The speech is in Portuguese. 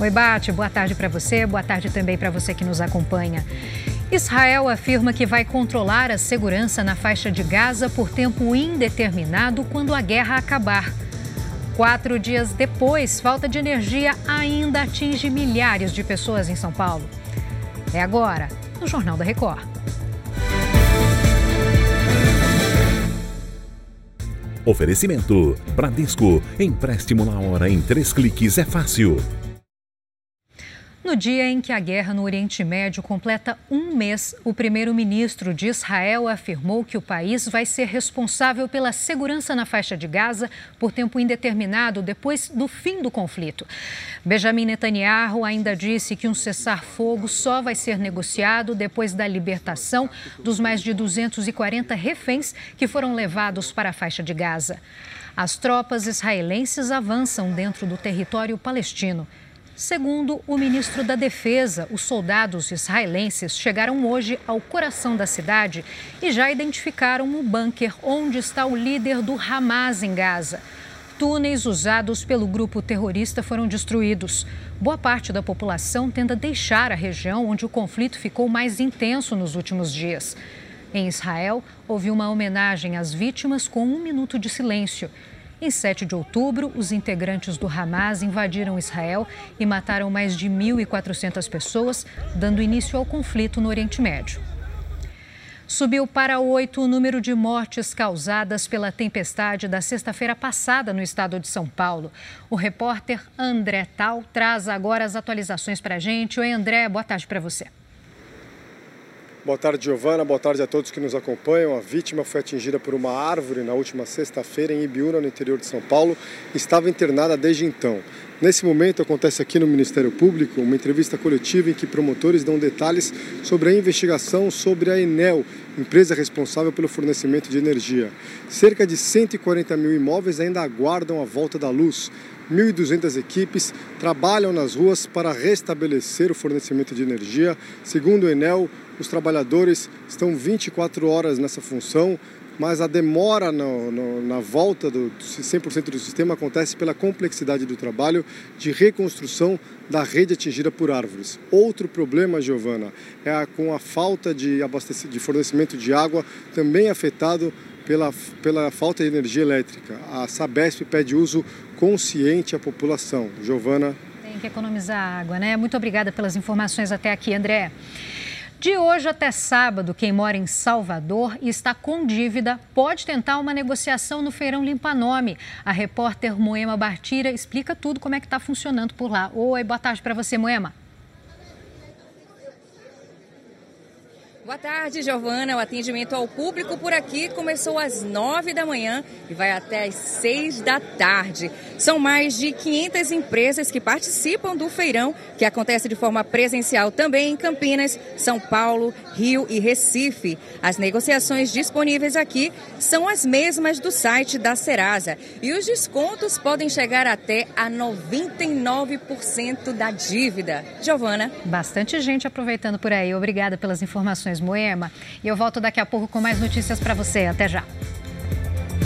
Oi, Bate, boa tarde para você, boa tarde também para você que nos acompanha. Israel afirma que vai controlar a segurança na faixa de Gaza por tempo indeterminado quando a guerra acabar. Quatro dias depois, falta de energia ainda atinge milhares de pessoas em São Paulo. É agora, no Jornal da Record. Oferecimento: Bradesco. Empréstimo na hora em três cliques é fácil. No dia em que a guerra no Oriente Médio completa um mês, o primeiro-ministro de Israel afirmou que o país vai ser responsável pela segurança na faixa de Gaza por tempo indeterminado depois do fim do conflito. Benjamin Netanyahu ainda disse que um cessar-fogo só vai ser negociado depois da libertação dos mais de 240 reféns que foram levados para a faixa de Gaza. As tropas israelenses avançam dentro do território palestino. Segundo o ministro da Defesa, os soldados israelenses chegaram hoje ao coração da cidade e já identificaram o bunker onde está o líder do Hamas em Gaza. Túneis usados pelo grupo terrorista foram destruídos. Boa parte da população tenta deixar a região onde o conflito ficou mais intenso nos últimos dias. Em Israel, houve uma homenagem às vítimas com um minuto de silêncio. Em 7 de outubro, os integrantes do Hamas invadiram Israel e mataram mais de 1.400 pessoas, dando início ao conflito no Oriente Médio. Subiu para oito o número de mortes causadas pela tempestade da sexta-feira passada no estado de São Paulo. O repórter André Tal traz agora as atualizações para a gente. Oi, André, boa tarde para você. Boa tarde, Giovana. Boa tarde a todos que nos acompanham. A vítima foi atingida por uma árvore na última sexta-feira em Ibiúna, no interior de São Paulo. Estava internada desde então. Nesse momento, acontece aqui no Ministério Público uma entrevista coletiva em que promotores dão detalhes sobre a investigação sobre a Enel, empresa responsável pelo fornecimento de energia. Cerca de 140 mil imóveis ainda aguardam a volta da luz. 1.200 equipes trabalham nas ruas para restabelecer o fornecimento de energia. Segundo o Enel, os trabalhadores estão 24 horas nessa função, mas a demora no, no, na volta do 100% do sistema acontece pela complexidade do trabalho de reconstrução da rede atingida por árvores. Outro problema, Giovana, é a, com a falta de, de fornecimento de água, também afetado pela, pela falta de energia elétrica. A Sabesp pede uso consciente à população. Giovana. Tem que economizar água, né? Muito obrigada pelas informações até aqui, André. De hoje até sábado, quem mora em Salvador e está com dívida pode tentar uma negociação no Feirão Limpa Nome. A repórter Moema Bartira explica tudo como é que está funcionando por lá. Oi, boa tarde para você, Moema. Boa tarde, Giovana. O atendimento ao público por aqui começou às nove da manhã e vai até às seis da tarde. São mais de 500 empresas que participam do feirão, que acontece de forma presencial também em Campinas, São Paulo, Rio e Recife. As negociações disponíveis aqui são as mesmas do site da Serasa e os descontos podem chegar até a 99% da dívida. Giovana. Bastante gente aproveitando por aí. Obrigada pelas informações. Moema. E eu volto daqui a pouco com mais notícias para você. Até já.